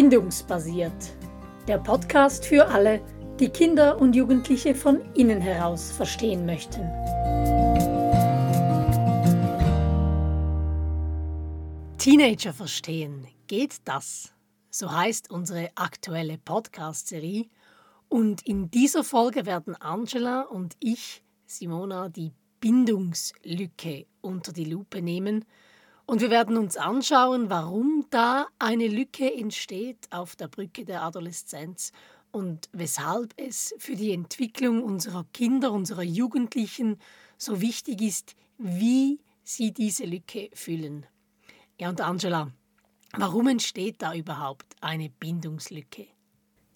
Bindungsbasiert. Der Podcast für alle, die Kinder und Jugendliche von innen heraus verstehen möchten. Teenager verstehen, geht das? So heißt unsere aktuelle Podcast-Serie. Und in dieser Folge werden Angela und ich, Simona, die Bindungslücke unter die Lupe nehmen und wir werden uns anschauen, warum da eine Lücke entsteht auf der Brücke der Adoleszenz und weshalb es für die Entwicklung unserer Kinder, unserer Jugendlichen so wichtig ist, wie sie diese Lücke füllen. Ja, und Angela, warum entsteht da überhaupt eine Bindungslücke?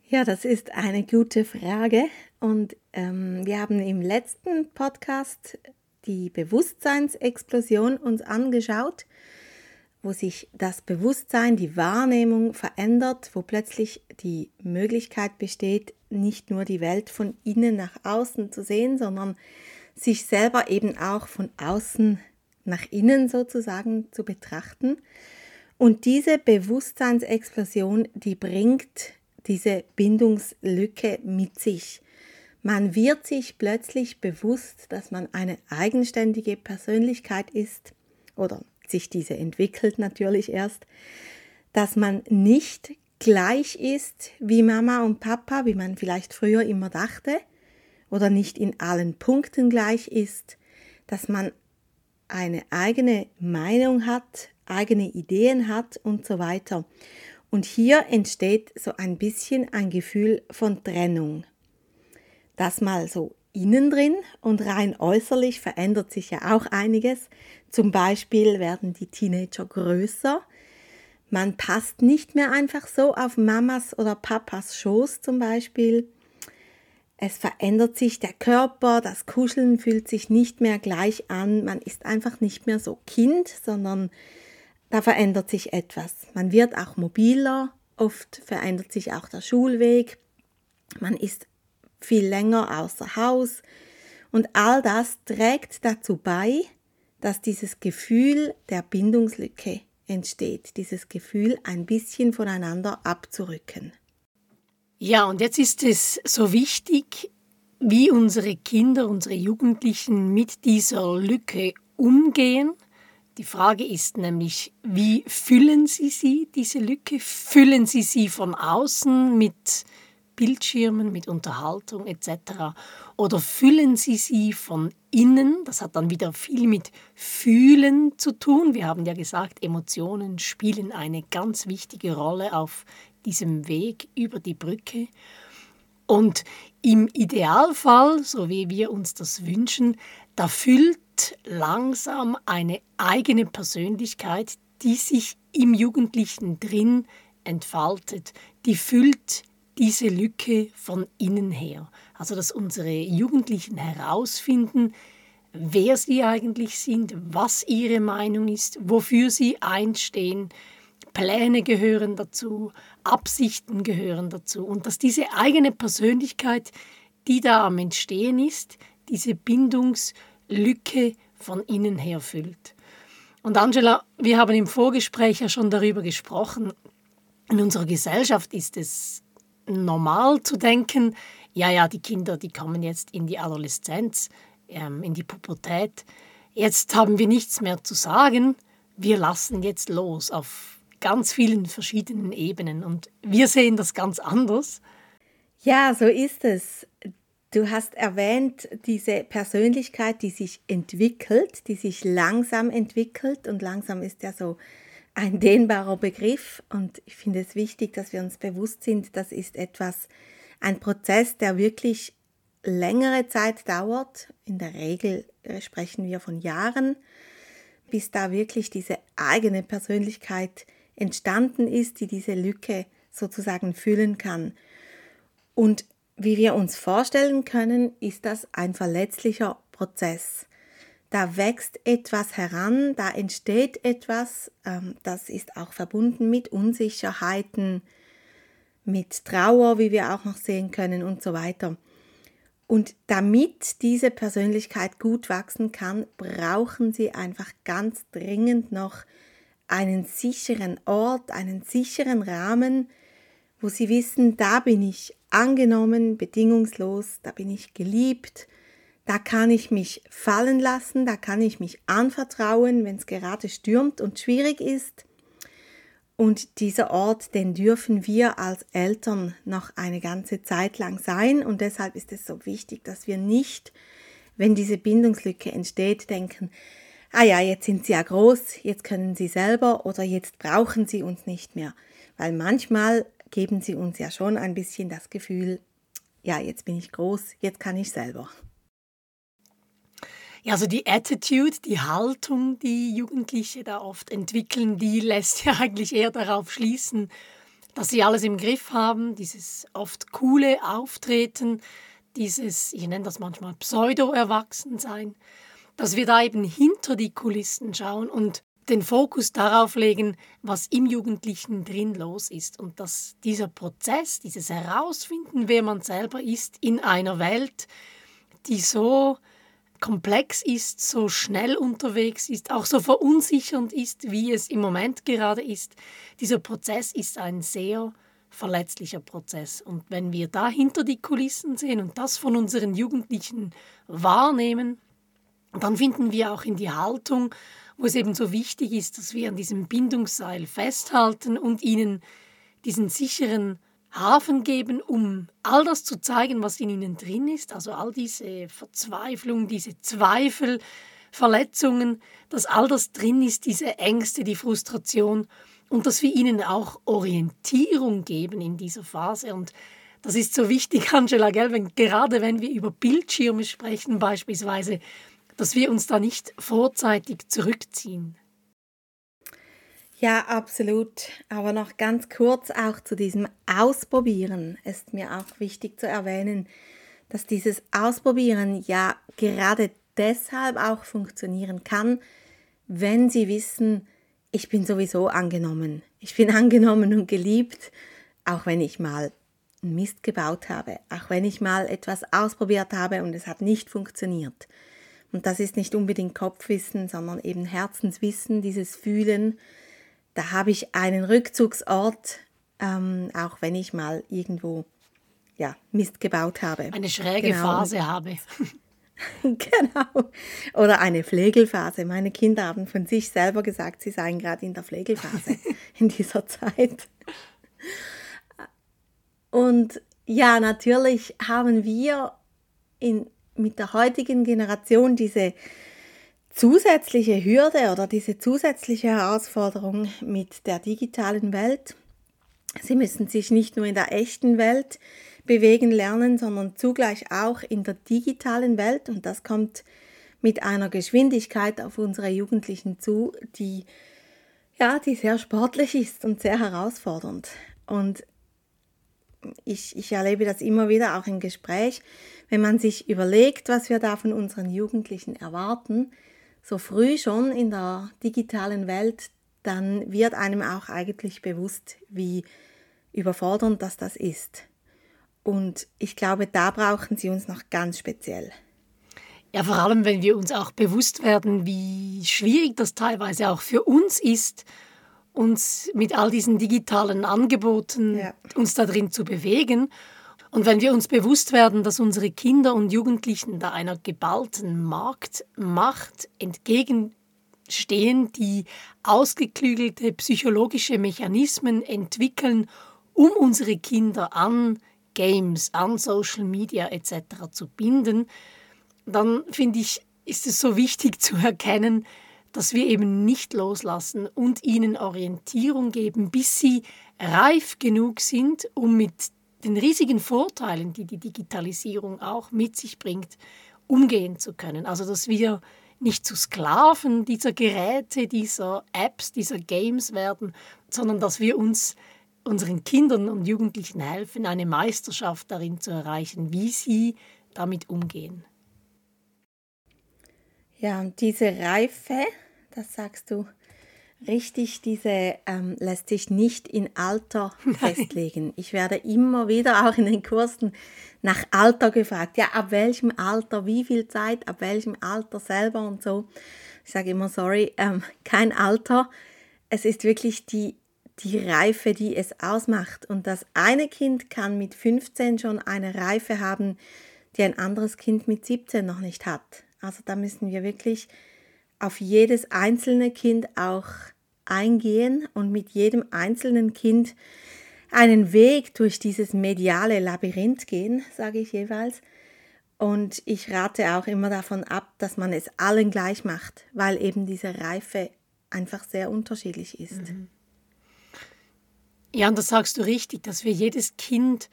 Ja, das ist eine gute Frage. Und ähm, wir haben im letzten Podcast die Bewusstseinsexplosion uns angeschaut, wo sich das Bewusstsein, die Wahrnehmung verändert, wo plötzlich die Möglichkeit besteht, nicht nur die Welt von innen nach außen zu sehen, sondern sich selber eben auch von außen nach innen sozusagen zu betrachten. Und diese Bewusstseinsexplosion, die bringt diese Bindungslücke mit sich. Man wird sich plötzlich bewusst, dass man eine eigenständige Persönlichkeit ist oder sich diese entwickelt natürlich erst, dass man nicht gleich ist wie Mama und Papa, wie man vielleicht früher immer dachte, oder nicht in allen Punkten gleich ist, dass man eine eigene Meinung hat, eigene Ideen hat und so weiter. Und hier entsteht so ein bisschen ein Gefühl von Trennung. Das mal so innen drin und rein äußerlich verändert sich ja auch einiges. Zum Beispiel werden die Teenager größer. Man passt nicht mehr einfach so auf Mamas oder Papas Schoß zum Beispiel. Es verändert sich der Körper, das Kuscheln fühlt sich nicht mehr gleich an. Man ist einfach nicht mehr so Kind, sondern da verändert sich etwas. Man wird auch mobiler, oft verändert sich auch der Schulweg. Man ist viel länger außer Haus. Und all das trägt dazu bei, dass dieses Gefühl der Bindungslücke entsteht, dieses Gefühl, ein bisschen voneinander abzurücken. Ja, und jetzt ist es so wichtig, wie unsere Kinder, unsere Jugendlichen mit dieser Lücke umgehen. Die Frage ist nämlich, wie füllen sie sie, diese Lücke? Füllen sie sie von außen mit Bildschirmen, mit Unterhaltung etc. Oder füllen Sie sie von innen? Das hat dann wieder viel mit Fühlen zu tun. Wir haben ja gesagt, Emotionen spielen eine ganz wichtige Rolle auf diesem Weg über die Brücke. Und im Idealfall, so wie wir uns das wünschen, da füllt langsam eine eigene Persönlichkeit, die sich im Jugendlichen drin entfaltet. Die füllt diese Lücke von innen her. Also dass unsere Jugendlichen herausfinden, wer sie eigentlich sind, was ihre Meinung ist, wofür sie einstehen. Pläne gehören dazu, Absichten gehören dazu und dass diese eigene Persönlichkeit, die da am Entstehen ist, diese Bindungslücke von innen her füllt. Und Angela, wir haben im Vorgespräch ja schon darüber gesprochen. In unserer Gesellschaft ist es normal zu denken, ja, ja, die Kinder, die kommen jetzt in die Adoleszenz, ähm, in die Pubertät. Jetzt haben wir nichts mehr zu sagen. Wir lassen jetzt los auf ganz vielen verschiedenen Ebenen und wir sehen das ganz anders. Ja, so ist es. Du hast erwähnt, diese Persönlichkeit, die sich entwickelt, die sich langsam entwickelt und langsam ist ja so ein dehnbarer Begriff und ich finde es wichtig, dass wir uns bewusst sind, das ist etwas, ein Prozess, der wirklich längere Zeit dauert. In der Regel sprechen wir von Jahren, bis da wirklich diese eigene Persönlichkeit entstanden ist, die diese Lücke sozusagen füllen kann. Und wie wir uns vorstellen können, ist das ein verletzlicher Prozess da wächst etwas heran, da entsteht etwas, ähm, das ist auch verbunden mit Unsicherheiten, mit Trauer, wie wir auch noch sehen können und so weiter. Und damit diese Persönlichkeit gut wachsen kann, brauchen sie einfach ganz dringend noch einen sicheren Ort, einen sicheren Rahmen, wo sie wissen, da bin ich angenommen, bedingungslos, da bin ich geliebt, da kann ich mich fallen lassen, da kann ich mich anvertrauen, wenn es gerade stürmt und schwierig ist. Und dieser Ort, den dürfen wir als Eltern noch eine ganze Zeit lang sein. Und deshalb ist es so wichtig, dass wir nicht, wenn diese Bindungslücke entsteht, denken, ah ja, jetzt sind sie ja groß, jetzt können sie selber oder jetzt brauchen sie uns nicht mehr. Weil manchmal geben sie uns ja schon ein bisschen das Gefühl, ja, jetzt bin ich groß, jetzt kann ich selber. Ja, also die Attitude, die Haltung, die Jugendliche da oft entwickeln, die lässt ja eigentlich eher darauf schließen, dass sie alles im Griff haben, dieses oft coole Auftreten, dieses, ich nenne das manchmal Pseudo-Erwachsensein, dass wir da eben hinter die Kulissen schauen und den Fokus darauf legen, was im Jugendlichen drin los ist. Und dass dieser Prozess, dieses Herausfinden, wer man selber ist in einer Welt, die so komplex ist, so schnell unterwegs ist, auch so verunsichernd ist, wie es im Moment gerade ist. Dieser Prozess ist ein sehr verletzlicher Prozess. Und wenn wir da hinter die Kulissen sehen und das von unseren Jugendlichen wahrnehmen, dann finden wir auch in die Haltung, wo es eben so wichtig ist, dass wir an diesem Bindungsseil festhalten und ihnen diesen sicheren Hafen geben, um all das zu zeigen, was in ihnen drin ist, also all diese Verzweiflung, diese Zweifel, Verletzungen, dass all das drin ist, diese Ängste, die Frustration und dass wir ihnen auch Orientierung geben in dieser Phase. Und das ist so wichtig, Angela, gell, wenn, gerade wenn wir über Bildschirme sprechen beispielsweise, dass wir uns da nicht vorzeitig zurückziehen. Ja, absolut. Aber noch ganz kurz auch zu diesem Ausprobieren ist mir auch wichtig zu erwähnen, dass dieses Ausprobieren ja gerade deshalb auch funktionieren kann, wenn Sie wissen, ich bin sowieso angenommen. Ich bin angenommen und geliebt, auch wenn ich mal Mist gebaut habe, auch wenn ich mal etwas ausprobiert habe und es hat nicht funktioniert. Und das ist nicht unbedingt Kopfwissen, sondern eben Herzenswissen, dieses Fühlen, da habe ich einen Rückzugsort, ähm, auch wenn ich mal irgendwo ja, Mist gebaut habe. Eine schräge genau. Phase habe. genau. Oder eine Pflegelphase. Meine Kinder haben von sich selber gesagt, sie seien gerade in der Pflegelphase in dieser Zeit. Und ja, natürlich haben wir in, mit der heutigen Generation diese zusätzliche Hürde oder diese zusätzliche Herausforderung mit der digitalen Welt. Sie müssen sich nicht nur in der echten Welt bewegen lernen, sondern zugleich auch in der digitalen Welt. Und das kommt mit einer Geschwindigkeit auf unsere Jugendlichen zu, die ja, die sehr sportlich ist und sehr herausfordernd. Und ich, ich erlebe das immer wieder auch im Gespräch, wenn man sich überlegt, was wir da von unseren Jugendlichen erwarten, so früh schon in der digitalen Welt, dann wird einem auch eigentlich bewusst, wie überfordernd das das ist. Und ich glaube, da brauchen sie uns noch ganz speziell. Ja, vor allem, wenn wir uns auch bewusst werden, wie schwierig das teilweise auch für uns ist, uns mit all diesen digitalen Angeboten ja. uns da drin zu bewegen und wenn wir uns bewusst werden, dass unsere Kinder und Jugendlichen da einer geballten Marktmacht entgegenstehen, die ausgeklügelte psychologische Mechanismen entwickeln, um unsere Kinder an Games, an Social Media etc. zu binden, dann finde ich, ist es so wichtig zu erkennen, dass wir eben nicht loslassen und ihnen Orientierung geben, bis sie reif genug sind, um mit den riesigen Vorteilen, die die Digitalisierung auch mit sich bringt, umgehen zu können. Also dass wir nicht zu Sklaven dieser Geräte, dieser Apps, dieser Games werden, sondern dass wir uns unseren Kindern und Jugendlichen helfen, eine Meisterschaft darin zu erreichen, wie sie damit umgehen. Ja, und diese Reife, das sagst du, Richtig, diese ähm, lässt sich nicht in Alter festlegen. Ich werde immer wieder auch in den Kursen nach Alter gefragt. Ja, ab welchem Alter, wie viel Zeit, ab welchem Alter selber und so. Ich sage immer, sorry, ähm, kein Alter. Es ist wirklich die, die Reife, die es ausmacht. Und das eine Kind kann mit 15 schon eine Reife haben, die ein anderes Kind mit 17 noch nicht hat. Also da müssen wir wirklich auf jedes einzelne Kind auch eingehen und mit jedem einzelnen Kind einen Weg durch dieses mediale Labyrinth gehen, sage ich jeweils. Und ich rate auch immer davon ab, dass man es allen gleich macht, weil eben diese Reife einfach sehr unterschiedlich ist. Mhm. Ja, und das sagst du richtig, dass wir jedes Kind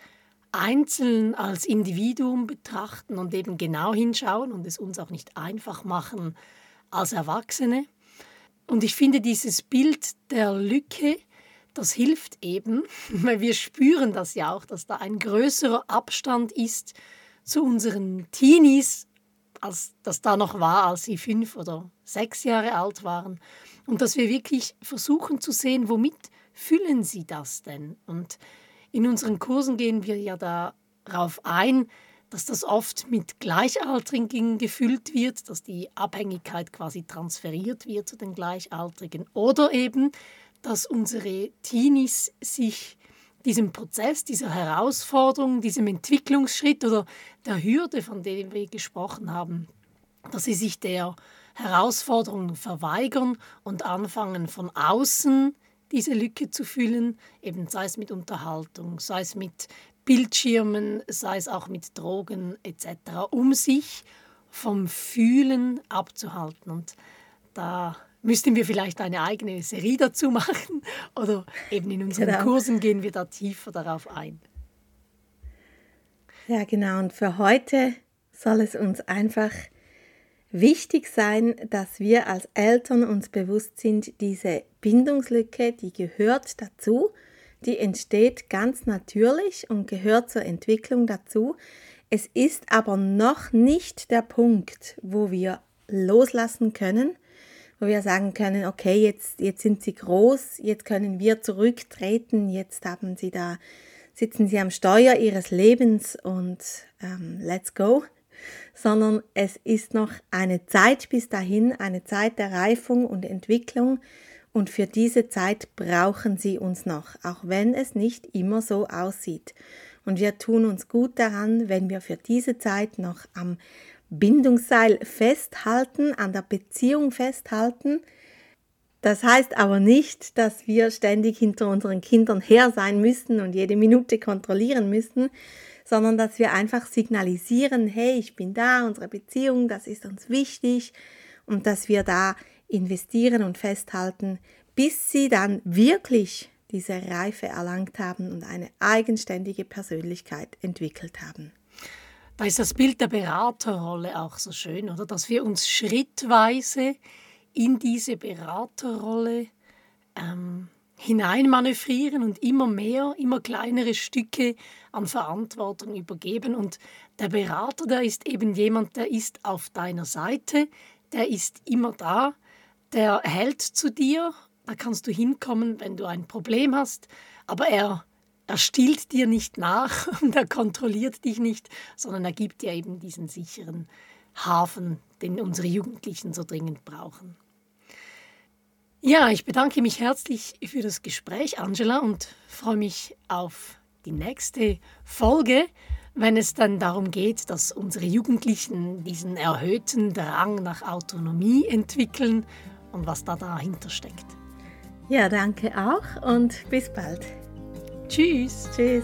einzeln als Individuum betrachten und eben genau hinschauen und es uns auch nicht einfach machen als Erwachsene. Und ich finde dieses Bild der Lücke, das hilft eben, weil wir spüren das ja auch, dass da ein größerer Abstand ist zu unseren Teenies, als das da noch war, als sie fünf oder sechs Jahre alt waren. Und dass wir wirklich versuchen zu sehen, womit füllen sie das denn? Und in unseren Kursen gehen wir ja darauf ein, dass das oft mit Gleichaltrigen gefüllt wird, dass die Abhängigkeit quasi transferiert wird zu den Gleichaltrigen. Oder eben, dass unsere Teenies sich diesem Prozess, dieser Herausforderung, diesem Entwicklungsschritt oder der Hürde, von dem wir gesprochen haben, dass sie sich der Herausforderung verweigern und anfangen von außen diese Lücke zu füllen, eben sei es mit Unterhaltung, sei es mit Bildschirmen, sei es auch mit Drogen etc., um sich vom Fühlen abzuhalten. Und da müssten wir vielleicht eine eigene Serie dazu machen oder eben in unseren genau. Kursen gehen wir da tiefer darauf ein. Ja, genau. Und für heute soll es uns einfach wichtig sein, dass wir als Eltern uns bewusst sind, diese Bindungslücke, die gehört dazu, die entsteht ganz natürlich und gehört zur Entwicklung dazu. Es ist aber noch nicht der Punkt, wo wir loslassen können, wo wir sagen können, okay, jetzt, jetzt sind sie groß, jetzt können wir zurücktreten, jetzt haben sie da, sitzen sie am Steuer ihres Lebens und ähm, let's go sondern es ist noch eine Zeit bis dahin, eine Zeit der Reifung und Entwicklung und für diese Zeit brauchen sie uns noch, auch wenn es nicht immer so aussieht. Und wir tun uns gut daran, wenn wir für diese Zeit noch am Bindungsseil festhalten, an der Beziehung festhalten. Das heißt aber nicht, dass wir ständig hinter unseren Kindern her sein müssen und jede Minute kontrollieren müssen, sondern dass wir einfach signalisieren, hey, ich bin da, unsere Beziehung, das ist uns wichtig und dass wir da investieren und festhalten, bis sie dann wirklich diese Reife erlangt haben und eine eigenständige Persönlichkeit entwickelt haben. Da ist das Bild der Beraterrolle auch so schön, oder? Dass wir uns schrittweise in diese Beraterrolle ähm, hineinmanövrieren und immer mehr, immer kleinere Stücke an Verantwortung übergeben. Und der Berater, der ist eben jemand, der ist auf deiner Seite, der ist immer da, der hält zu dir, da kannst du hinkommen, wenn du ein Problem hast, aber er, er stillt dir nicht nach und er kontrolliert dich nicht, sondern er gibt dir eben diesen sicheren Hafen, den unsere Jugendlichen so dringend brauchen. Ja, ich bedanke mich herzlich für das Gespräch, Angela, und freue mich auf die nächste Folge, wenn es dann darum geht, dass unsere Jugendlichen diesen erhöhten Drang nach Autonomie entwickeln und was da dahinter steckt. Ja, danke auch und bis bald. Tschüss. Tschüss.